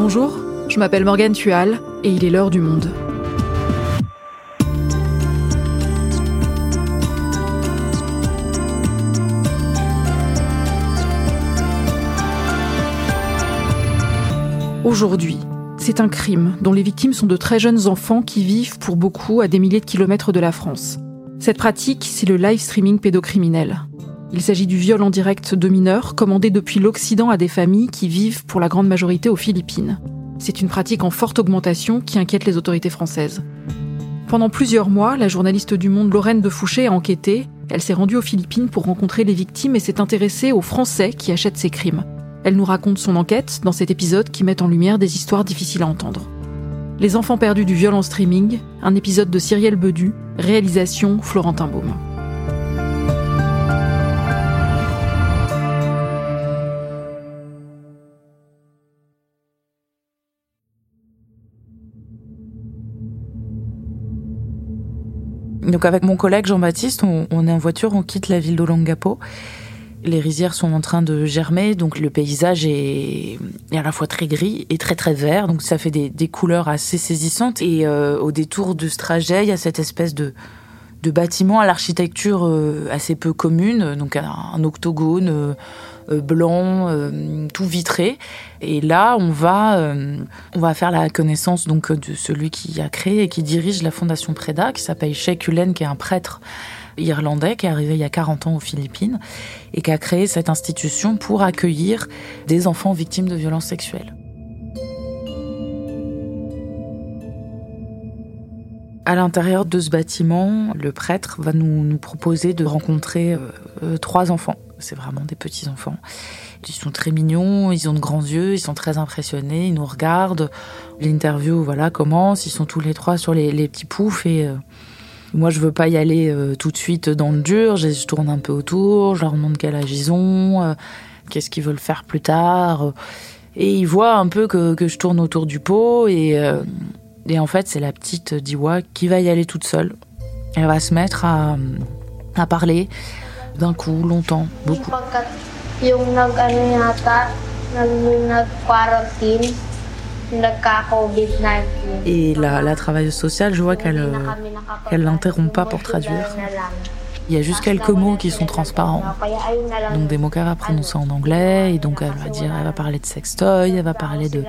Bonjour, je m'appelle Morgane Tual et il est l'heure du monde. Aujourd'hui, c'est un crime dont les victimes sont de très jeunes enfants qui vivent pour beaucoup à des milliers de kilomètres de la France. Cette pratique, c'est le live streaming pédocriminel. Il s'agit du viol en direct de mineurs commandé depuis l'Occident à des familles qui vivent pour la grande majorité aux Philippines. C'est une pratique en forte augmentation qui inquiète les autorités françaises. Pendant plusieurs mois, la journaliste du Monde Lorraine de Fouché a enquêté. Elle s'est rendue aux Philippines pour rencontrer les victimes et s'est intéressée aux Français qui achètent ces crimes. Elle nous raconte son enquête dans cet épisode qui met en lumière des histoires difficiles à entendre. Les enfants perdus du viol en streaming, un épisode de Cyrielle Bedu, réalisation Florentin Baume. Donc avec mon collègue Jean-Baptiste, on, est en voiture, on quitte la ville d'Olangapo. Les rizières sont en train de germer, donc le paysage est, à la fois très gris et très très vert, donc ça fait des, couleurs assez saisissantes. Et euh, au détour de ce trajet, il y a cette espèce de, de bâtiment à l'architecture euh, assez peu commune, donc un, octogone euh, blanc, tout vitré. Et là, on va, on va faire la connaissance donc de celui qui a créé et qui dirige la fondation Preda, qui s'appelle Sheikh Ulen, qui est un prêtre irlandais qui est arrivé il y a 40 ans aux Philippines et qui a créé cette institution pour accueillir des enfants victimes de violences sexuelles. À l'intérieur de ce bâtiment, le prêtre va nous, proposer de rencontrer euh, euh, trois enfants. C'est vraiment des petits enfants. Ils sont très mignons, ils ont de grands yeux, ils sont très impressionnés, ils nous regardent. L'interview voilà commence, ils sont tous les trois sur les, petits poufs et euh, moi je veux pas y aller tout de suite dans le dur. Je, tourne un peu autour, je leur demande quel âge ils ont, qu'est-ce qu'ils veulent faire plus tard. Et ils voient un peu que, que je tourne autour du pot et et en fait, c'est la petite Diwa qui va y aller toute seule. Elle va se mettre à, à parler d'un coup, longtemps, beaucoup. Et la, la travailleuse sociale, je vois qu'elle qu'elle l'interrompt pas pour traduire. Il y a juste quelques mots qui sont transparents. Donc des mots qu'elle va prononcer en anglais, et donc elle va dire, elle va parler de sextoy, elle va parler de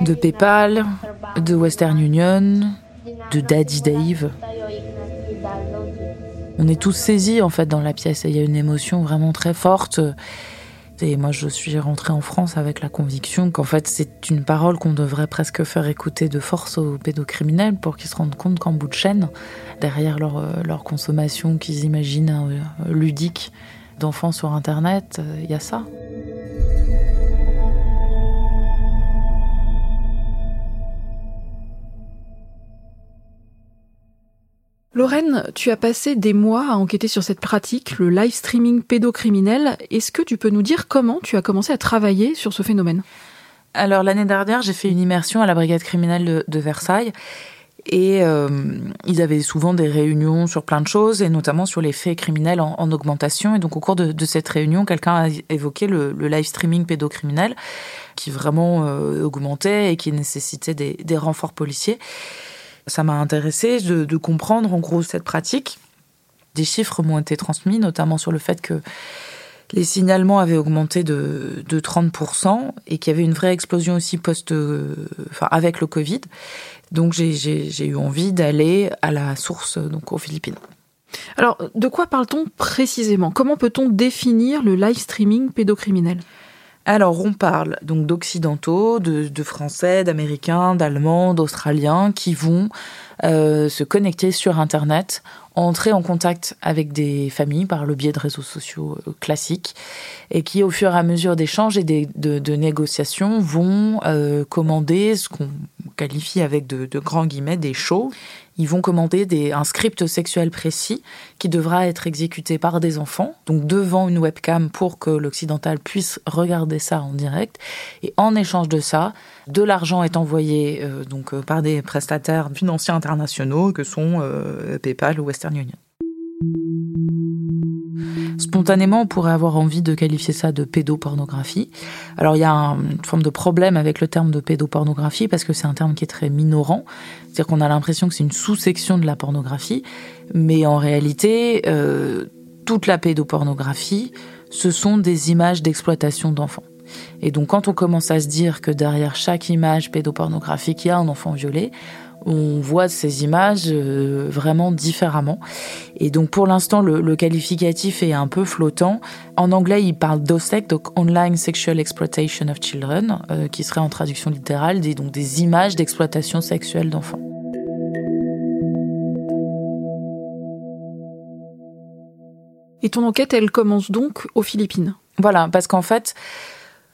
de PayPal, de Western Union, de Daddy Dave. On est tous saisis en fait dans la pièce et il y a une émotion vraiment très forte. Et moi, je suis rentrée en France avec la conviction qu'en fait, c'est une parole qu'on devrait presque faire écouter de force aux pédocriminels pour qu'ils se rendent compte qu'en bout de chaîne, derrière leur, euh, leur consommation qu'ils imaginent euh, ludique d'enfants sur Internet, euh, il y a ça. Lorraine, tu as passé des mois à enquêter sur cette pratique, le live streaming pédocriminel. Est-ce que tu peux nous dire comment tu as commencé à travailler sur ce phénomène? Alors l'année dernière, j'ai fait une immersion à la brigade criminelle de, Versailles. Et euh, ils avaient souvent des réunions sur plein de choses, et notamment sur les faits criminels en, augmentation. Et donc au cours de, cette réunion, quelqu'un a évoqué le, live streaming pédocriminel, qui vraiment euh, augmentait et qui nécessitait des renforts policiers. Ça m'a intéressé de, comprendre en gros cette pratique. Des chiffres m'ont été transmis, notamment sur le fait que les signalements avaient augmenté de, 30% et qu'il y avait une vraie explosion aussi post, enfin, avec le Covid. Donc j'ai eu envie d'aller à la source, donc aux Philippines. Alors, de quoi parle-t-on précisément? Comment peut-on définir le live streaming pédocriminel? Alors, on parle donc d'occidentaux, de, français, d'américains, d'allemands, d'australiens qui vont euh, se connecter sur Internet, entrer en contact avec des familles par le biais de réseaux sociaux euh, classiques et qui, au fur et à mesure d'échanges et de, négociations, vont euh, commander ce qu'on qualifie avec de, de grands guillemets des shows ils vont commander un script sexuel précis qui devra être exécuté par des enfants, donc devant une webcam pour que l'occidental puisse regarder ça en direct. Et en échange de ça, de l'argent est envoyé euh, donc euh, par des prestataires financiers internationaux que sont euh, PayPal ou Western Union. Spontanément, on pourrait avoir envie de qualifier ça de pédopornographie. Alors il y a une forme de problème avec le terme de pédopornographie parce que c'est un terme qui est très minorant. C'est-à-dire qu'on a l'impression que c'est une sous-section de la pornographie, mais en réalité, euh, toute la pédopornographie, ce sont des images d'exploitation d'enfants. Et donc quand on commence à se dire que derrière chaque image pédopornographique, il y a un enfant violé, on voit ces images euh, vraiment différemment. Et donc pour l'instant, le, qualificatif est un peu flottant. En anglais, il parle d'OSEC, donc Online Sexual Exploitation of Children, euh, qui serait en traduction littérale des, donc des images d'exploitation sexuelle d'enfants. Et ton enquête, elle commence donc aux Philippines? Voilà, parce qu'en fait,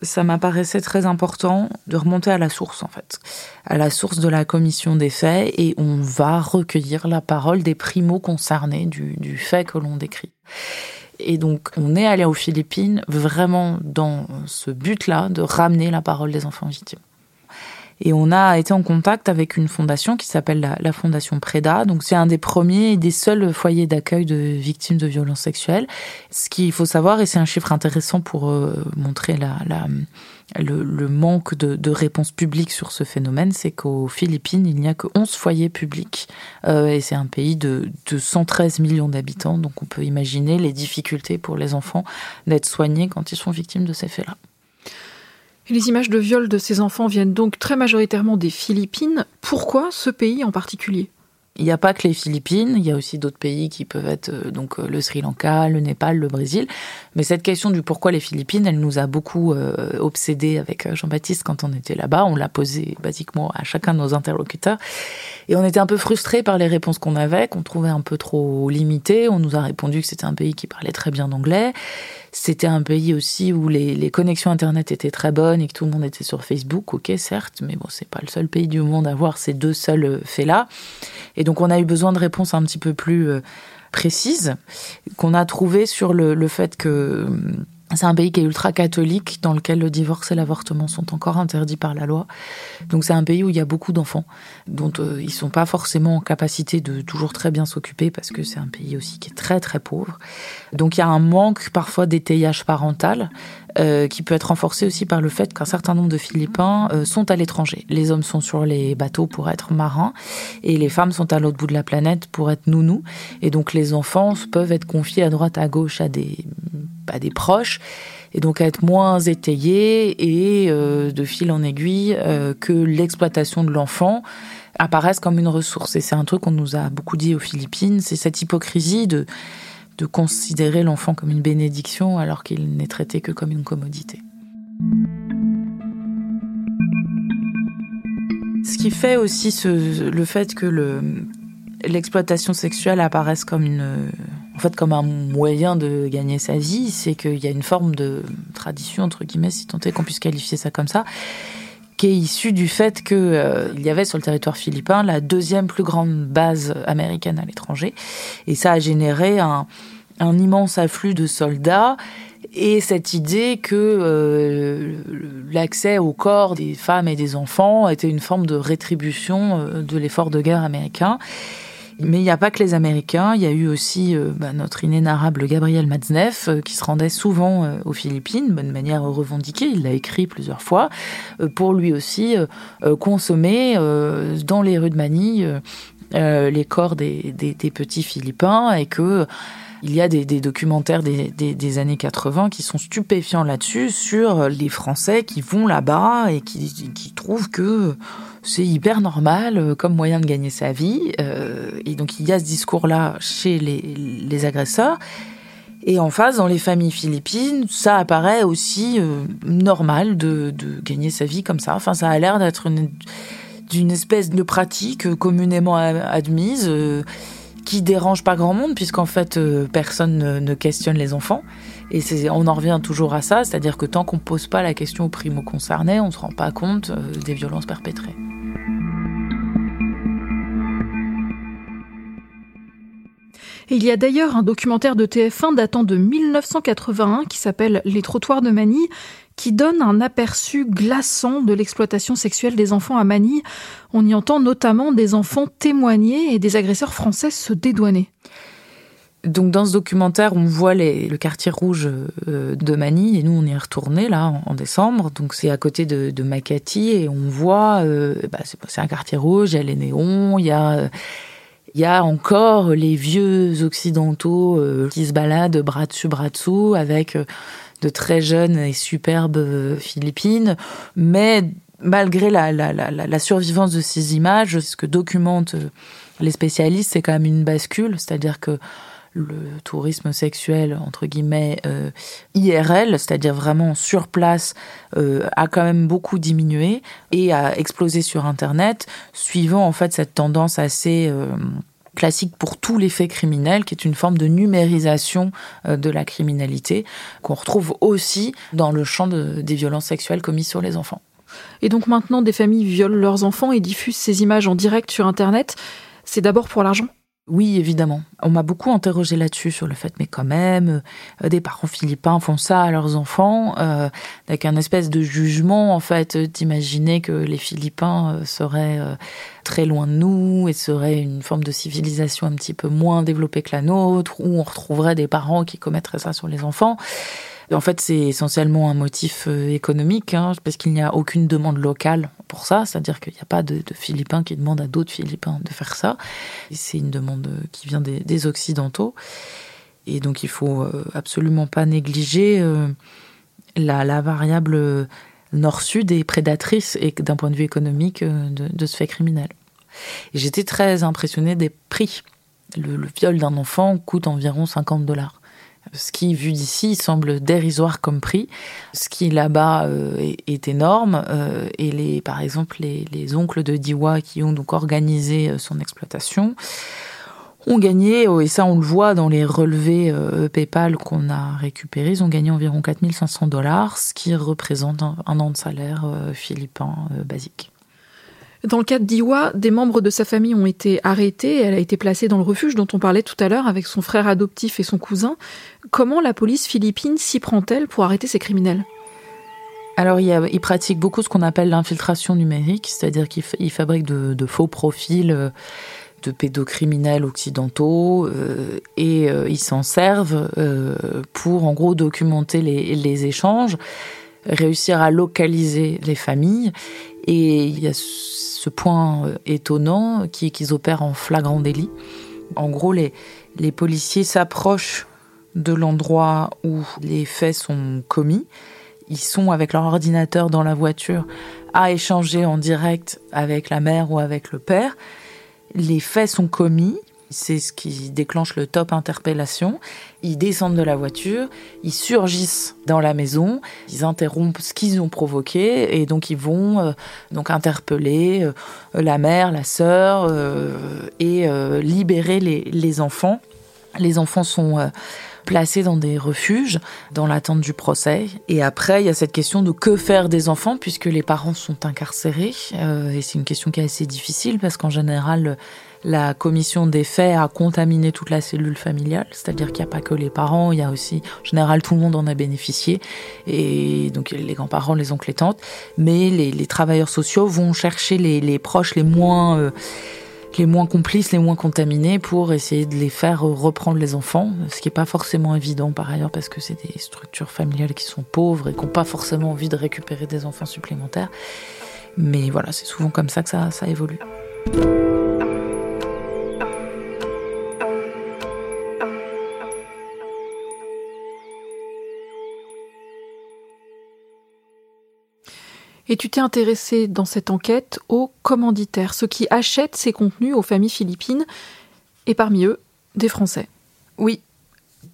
ça m'apparaissait très important de remonter à la source, en fait, à la source de la commission des faits, et on va recueillir la parole des primo concernés du, du fait que l'on décrit. Et donc, on est allé aux Philippines vraiment dans ce but-là de ramener la parole des enfants victimes. Et on a été en contact avec une fondation qui s'appelle la, Fondation Preda. Donc c'est un des premiers et des seuls foyers d'accueil de victimes de violences sexuelles. Ce qu'il faut savoir, et c'est un chiffre intéressant pour euh, montrer la, la le, manque de, de réponse publique sur ce phénomène, c'est qu'aux Philippines, il n'y a que 11 foyers publics. Euh, et c'est un pays de, de 113 millions d'habitants. Donc on peut imaginer les difficultés pour les enfants d'être soignés quand ils sont victimes de ces faits-là les images de viol de ces enfants viennent donc très majoritairement des Philippines. Pourquoi ce pays en particulier? Il n'y a pas que les Philippines, il y a aussi d'autres pays qui peuvent être euh, donc euh, le Sri Lanka, le Népal, le Brésil. Mais cette question du pourquoi les Philippines, elle nous a beaucoup euh, obsédés avec Jean-Baptiste quand on était là-bas. On l'a posé basiquement à chacun de nos interlocuteurs. Et on était un peu frustrés par les réponses qu'on avait, qu'on trouvait un peu trop limitées. On nous a répondu que c'était un pays qui parlait très bien anglais c'était un pays aussi où les, connexions Internet étaient très bonnes et que tout le monde était sur Facebook, ok, certes, mais bon, c'est pas le seul pays du monde à avoir ces deux seuls euh, faits-là. Et donc, on a eu besoin de réponses un petit peu plus euh, précises, qu'on a trouvées sur le, le fait que hum, c'est un pays qui est ultra catholique, dans lequel le divorce et l'avortement sont encore interdits par la loi. Donc c'est un pays où il y a beaucoup d'enfants, dont euh, ils sont pas forcément en capacité de toujours très bien s'occuper, parce que c'est un pays aussi qui est très très pauvre. Donc il y a un manque parfois d'étayage parental, euh, qui peut être renforcé aussi par le fait qu'un certain nombre de Philippins euh, sont à l'étranger. Les hommes sont sur les bateaux pour être marins, et les femmes sont à l'autre bout de la planète pour être nounous. Et donc les enfants peuvent être confiés à droite à gauche à des des proches, et donc être moins étayé et euh, de fil en aiguille euh, que l'exploitation de l'enfant apparaisse comme une ressource. Et c'est un truc qu'on nous a beaucoup dit aux Philippines, c'est cette hypocrisie de, de considérer l'enfant comme une bénédiction alors qu'il n'est traité que comme une commodité. Ce qui fait aussi le fait que l'exploitation sexuelle apparaisse comme comme un moyen de gagner sa vie, c'est qu'il y a une forme de tradition entre guillemets, si tant est qu'on puisse qualifier ça comme ça, qui est issue du fait qu'il euh, y avait sur le territoire philippin la deuxième plus grande base américaine à l'étranger, et ça a généré un, immense afflux de soldats et cette idée que euh, l'accès au corps des femmes et des enfants était une forme de rétribution euh, de l'effort de guerre américain. Mais il n'y a pas que les Américains, il y a eu aussi euh, bah, notre inénarrable Gabriel Matzneff euh, qui se rendait souvent euh, aux Philippines, de manière revendiquée, il l'a écrit plusieurs fois, pour lui aussi consommer dans les rues de Manille les corps des, des, des, petits Philippins et que il y a des, documentaires des, années 80 qui sont stupéfiants là-dessus, sur les Français qui vont là-bas et qui, trouvent que c'est hyper normal euh, comme moyen de gagner sa vie. Euh, et donc il y a ce discours-là chez les, agresseurs. Et en face, dans les familles philippines, ça apparaît aussi euh, normal de, gagner sa vie comme ça. Enfin, ça a l'air d'être une, d'une espèce de pratique communément admise qui dérange pas grand monde puisqu'en fait personne ne, questionne les enfants. Et on en revient toujours à ça, c'est-à-dire que tant qu'on pose pas la question aux primo concernés, on se rend pas compte des violences perpétrées. Il y a d'ailleurs un documentaire de TF1 datant de 1981 qui s'appelle Les trottoirs de Manille, qui donne un aperçu glaçant de l'exploitation sexuelle des enfants à Manille. On y entend notamment des enfants témoigner et des agresseurs français se dédouaner. Donc dans ce documentaire, on voit le quartier rouge euh, de Manille et nous on y est retourné là en, décembre. Donc c'est à côté de, Makati et on voit, euh, bah, c'est un quartier rouge, il y a les néons, il y a il y a encore les vieux occidentaux euh, qui se baladent bras dessus bras dessous avec de très jeunes et superbes Philippines, mais malgré la, la, la, la survivance de ces images, ce que documentent les spécialistes, c'est quand même une bascule, c'est-à-dire que le tourisme sexuel entre guillemets euh, IRL, c'est-à-dire vraiment sur place, euh, a quand même beaucoup diminué et a explosé sur Internet, suivant en fait cette tendance assez euh, classique pour tous les faits criminels, qui est une forme de numérisation de la criminalité, qu'on retrouve aussi dans le champ des violences sexuelles commises sur les enfants. Et donc maintenant, des familles violent leurs enfants et diffusent ces images en direct sur Internet. C'est d'abord pour l'argent? Oui, évidemment. On m'a beaucoup interrogé là-dessus, sur le fait, mais quand même, euh, des parents philippins font ça à leurs enfants, euh, avec un espèce de jugement, en fait, d'imaginer que les Philippins euh, seraient très loin de nous et seraient une forme de civilisation un petit peu moins développée que la nôtre, où on retrouverait des parents qui commettraient ça sur les enfants. En fait, c'est essentiellement un motif euh, économique, hein, parce qu'il n'y a aucune demande locale pour ça, c'est-à-dire qu'il n'y a pas de, Philippins qui demandent à d'autres Philippins de faire ça. C'est une demande euh, qui vient des, Occidentaux. Et donc, il faut euh, absolument pas négliger la, variable nord-sud et prédatrice et d'un point de vue économique de, ce fait criminel. J'étais très impressionnée des prix. Le viol d'un enfant coûte environ 50 dollars ce qui, vu d'ici, semble dérisoire comme prix, ce qui là-bas euh, est, énorme. Euh, et les, par exemple, les, oncles de Diwa qui ont donc organisé euh, son exploitation ont gagné, et ça on le voit dans les relevés PayPal qu'on a récupérés, ils ont gagné environ 4500 dollars, ce qui représente un an de salaire philippin basique. Dans le cas d'Iwa, des membres de sa famille ont été arrêtés. Elle a été placée dans le refuge dont on parlait tout à l'heure avec son frère adoptif et son cousin. Comment la police philippine s'y prend-elle pour arrêter ces criminels? Alors, il, pratique beaucoup ce qu'on appelle l'infiltration numérique, c'est-à-dire qu'il fabrique de, faux profils euh, de pédocriminels occidentaux euh, et euh, ils s'en servent pour, en gros, documenter les, échanges, réussir à localiser les familles. Et il y a ce point euh, étonnant qui est qu'ils opèrent en flagrant délit. En gros, les, les policiers s'approchent de l'endroit où les faits sont commis. Ils sont avec leur ordinateur dans la voiture à échanger en direct avec la mère ou avec le père. Les faits sont commis, c'est ce qui déclenche le top interpellation. Ils descendent de la voiture, ils surgissent dans la maison, ils interrompent ce qu'ils ont provoqué et donc ils vont euh, donc interpeller euh, la mère, la sœur euh, et libérer les, les, enfants. Les enfants sont placés dans des refuges dans l'attente du procès. Et après, il y a cette question de que faire des enfants puisque les parents sont incarcérés. et c'est une question qui est assez difficile parce qu'en général, la commission des faits a contaminé toute la cellule familiale, c'est-à-dire qu'il n'y a pas que les parents, il y a aussi, en général, tout le monde en a bénéficié, et donc les grands-parents, les oncles et tantes, mais les, travailleurs sociaux vont chercher les, proches les moins... Euh, les moins complices, les moins contaminés, pour essayer de les faire reprendre les enfants, ce qui n'est pas forcément évident par ailleurs, parce que c'est des structures familiales qui sont pauvres et qui n'ont pas forcément envie de récupérer des enfants supplémentaires. Mais voilà, c'est souvent comme ça que ça, ça évolue. Et tu t'es intéressé dans cette enquête aux commanditaires, ceux qui achètent ces contenus aux familles philippines, et parmi eux, des Français. Oui,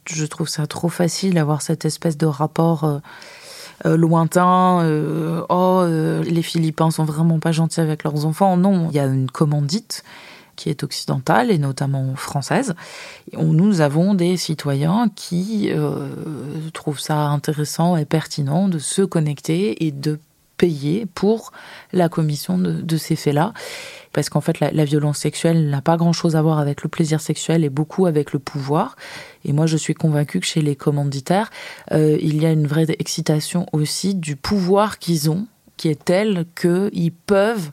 je trouve ça trop facile d'avoir cette espèce de rapport euh, euh, lointain. Euh, oh, les Philippins sont vraiment pas gentils avec leurs enfants. Non, il y a une commandite qui est occidentale et notamment française. nous avons des citoyens qui trouvent ça intéressant et pertinent de se connecter et de pour la commission de, ces faits-là. Parce qu'en fait, la, violence sexuelle n'a pas grand-chose à voir avec le plaisir sexuel et beaucoup avec le pouvoir. Et moi, je suis convaincue que chez les commanditaires, euh, il y a une vraie excitation aussi du pouvoir qu'ils ont, qui est tel qu'ils peuvent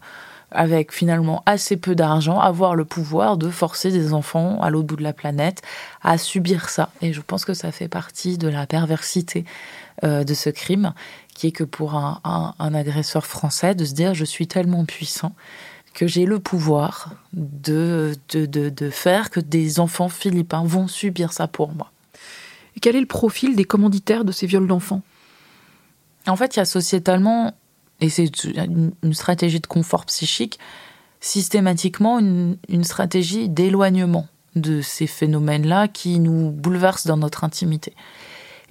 avec finalement assez peu d'argent, avoir le pouvoir de forcer des enfants à l'autre bout de la planète à subir ça. Et je pense que ça fait partie de la perversité euh, de ce crime, qui est que pour un, agresseur français, de se dire je suis tellement puissant que j'ai le pouvoir de, de, de, faire que des enfants philippins vont subir ça pour moi. Et quel est le profil des commanditaires de ces viols d'enfants? En fait, il y a sociétalement, et c'est une stratégie de confort psychique, systématiquement une, une stratégie d'éloignement de ces phénomènes-là qui nous bouleversent dans notre intimité.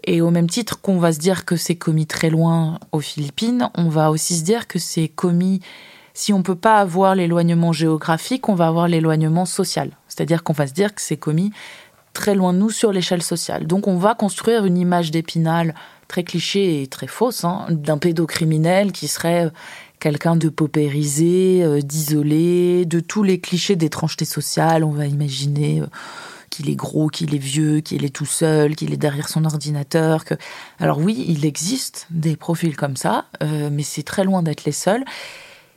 Et au même titre qu'on va se dire que c'est commis très loin aux Philippines, on va aussi se dire que c'est commis, si on ne peut pas avoir l'éloignement géographique, on va avoir l'éloignement social. C'est-à-dire qu'on va se dire que c'est commis très loin de nous sur l'échelle sociale. Donc on va construire une image d'épinal très cliché et très fausse hein, d'un pédocriminel qui serait quelqu'un de paupérisé, euh, d'isolé, de tous les clichés d'étrangeté sociale. On va imaginer... Euh, qu'il est gros, qu'il est vieux, qu'il est tout seul, qu'il est derrière son ordinateur. Que... Alors oui, il existe des profils comme ça, euh, mais c'est très loin d'être les seuls.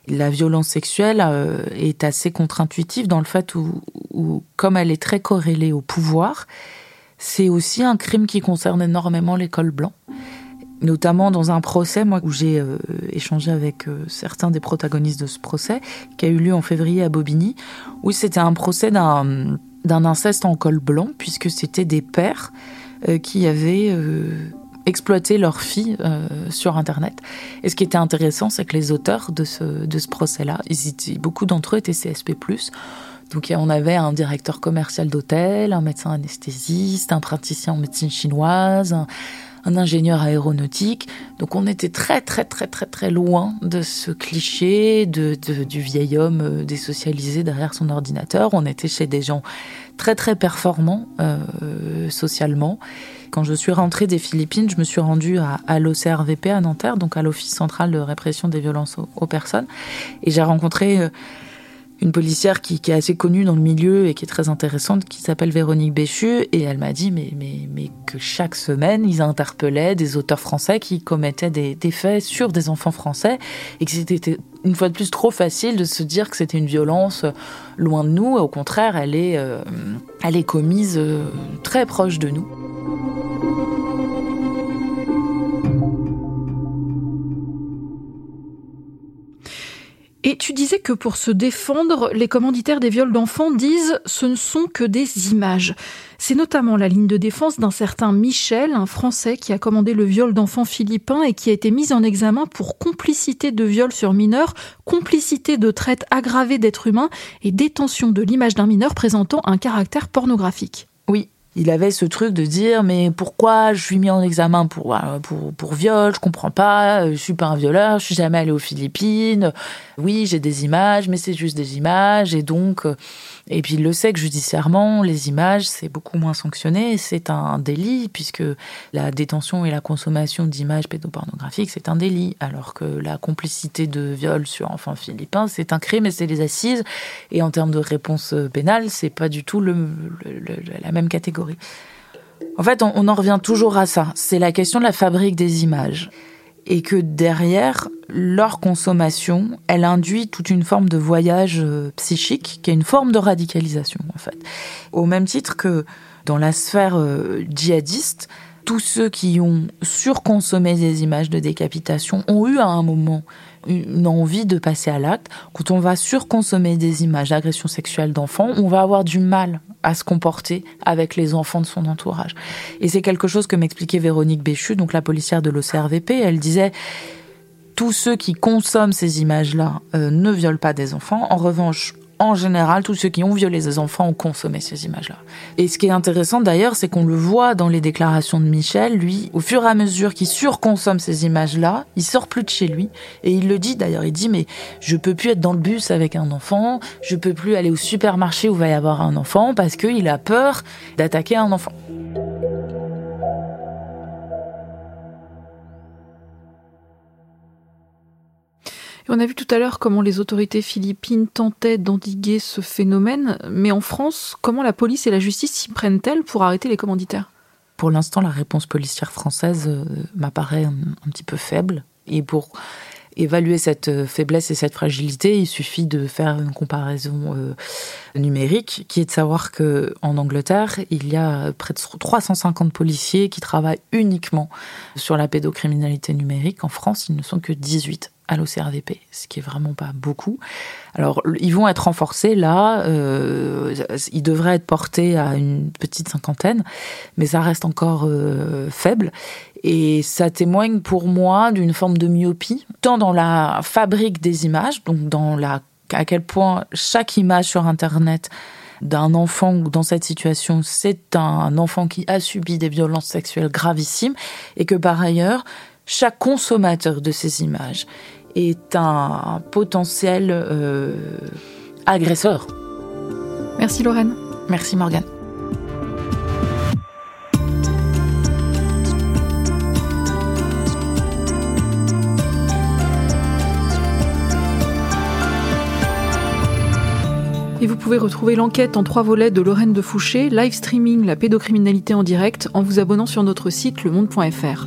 La violence sexuelle euh, est assez contre-intuitive dans le fait où, comme elle est très corrélée au pouvoir, c'est aussi un crime qui concerne énormément l'école blanc notamment dans un procès, moi, où j'ai euh, échangé avec certains des protagonistes de ce procès, qui a eu lieu en février à Bobigny, où c'était un procès d'un d'un inceste en col blanc, puisque c'était des pères euh, qui avaient euh, exploité leur fille euh, sur Internet. Et ce qui était intéressant, c'est que les auteurs de ce, de ce procès-là, beaucoup d'entre eux étaient CSP+. Donc on avait un directeur commercial d'hôtel, un médecin anesthésiste, un praticien en médecine chinoise, un ingénieur aéronautique. Donc on était très très très très très loin de ce cliché de, du vieil homme euh, désocialisé derrière son ordinateur. On était chez des gens très très performants euh, socialement. Quand je suis rentrée des Philippines, je me suis rendue à, à l'OCRVP à Nanterre, donc à l'Office central de répression des violences aux, personnes, et j'ai rencontré euh, une policière qui, est assez connue dans le milieu et qui est très intéressante, qui s'appelle Véronique Béchu, et elle m'a dit mais, mais, mais que chaque semaine, ils interpellaient des auteurs français qui commettaient des, faits sur des enfants français, et que c'était une fois de plus trop facile de se dire que c'était une violence loin de nous, au contraire, elle est, euh, elle est commise euh, très proche de nous. Et tu disais que pour se défendre, les commanditaires des viols d'enfants disent ce ne sont que des images. C'est notamment la ligne de défense d'un certain Michel, un Français qui a commandé le viol d'enfants philippins et qui a été mis en examen pour complicité de viol sur mineur, complicité de traite aggravée d'êtres humains et détention de l'image d'un mineur présentant un caractère pornographique. Oui, il avait ce truc de dire mais pourquoi je suis mis en examen pour euh, pour, pour viol je comprends pas je suis pas un violeur je suis jamais allé aux Philippines. Oui j'ai des images mais c'est juste des images et donc euh, et puis il le sait que judiciairement, les images, c'est beaucoup moins sanctionné, c'est un délit, puisque la détention et la consommation d'images pédopornographiques, c'est un délit, alors que la complicité de viol sur enfants philippins, c'est un crime et c'est les assises. Et en termes de réponse pénale, c'est pas du tout la même catégorie. En fait, on en revient toujours à ça. C'est la question de la fabrique des images et que derrière leur consommation, elle induit toute une forme de voyage euh, psychique, qui est une forme de radicalisation en fait. Au même titre que dans la sphère euh, djihadiste, tous ceux qui ont surconsommé des images de décapitation ont eu à un moment une envie de passer à l'acte. Quand on va surconsommer des images d'agression sexuelle d'enfants, on va avoir du mal à se comporter avec les enfants de son entourage. Et c'est quelque chose que m'expliquait Véronique Béchu, donc la policière de l'OCRVP. Elle disait tous ceux qui consomment ces images-là euh, ne violent pas des enfants. En revanche, en général, tous ceux qui ont violé des enfants ont consommé ces images-là. Et ce qui est intéressant d'ailleurs, c'est qu'on le voit dans les déclarations de Michel, lui, au fur et à mesure qu'il surconsomme ces images-là, il sort plus de chez lui. Et il le dit d'ailleurs, il dit, mais je peux plus être dans le bus avec un enfant, je peux plus aller au supermarché où va y avoir un enfant parce qu'il a peur d'attaquer un enfant. On a vu tout à l'heure comment les autorités philippines tentaient d'endiguer ce phénomène, mais en France, comment la police et la justice s'y prennent-elles pour arrêter les commanditaires? Pour l'instant, la réponse policière française euh, m'apparaît un, petit peu faible. Et pour évaluer cette euh, faiblesse et cette fragilité, il suffit de faire une comparaison euh, numérique, qui est de savoir que Angleterre, il y a près de 350 policiers qui travaillent uniquement sur la pédocriminalité numérique. En France, ils ne sont que 18 à l'OCRVP, ce qui est vraiment pas beaucoup. Alors, ils vont être renforcés là, euh, ils devraient être portés à une petite cinquantaine, mais ça reste encore euh, faible. Et ça témoigne pour moi d'une forme de myopie, tant dans la fabrique des images, donc dans la à quel point chaque image sur Internet d'un enfant dans cette situation, c'est un enfant qui a subi des violences sexuelles gravissimes, et que par ailleurs, chaque consommateur de ces images est un potentiel euh, agresseur. Merci Lorraine. Merci Morgane. Et vous pouvez retrouver l'enquête en trois volets de Lorraine de Fouché, live streaming la pédocriminalité en direct, en vous abonnant sur notre site lemonde.fr.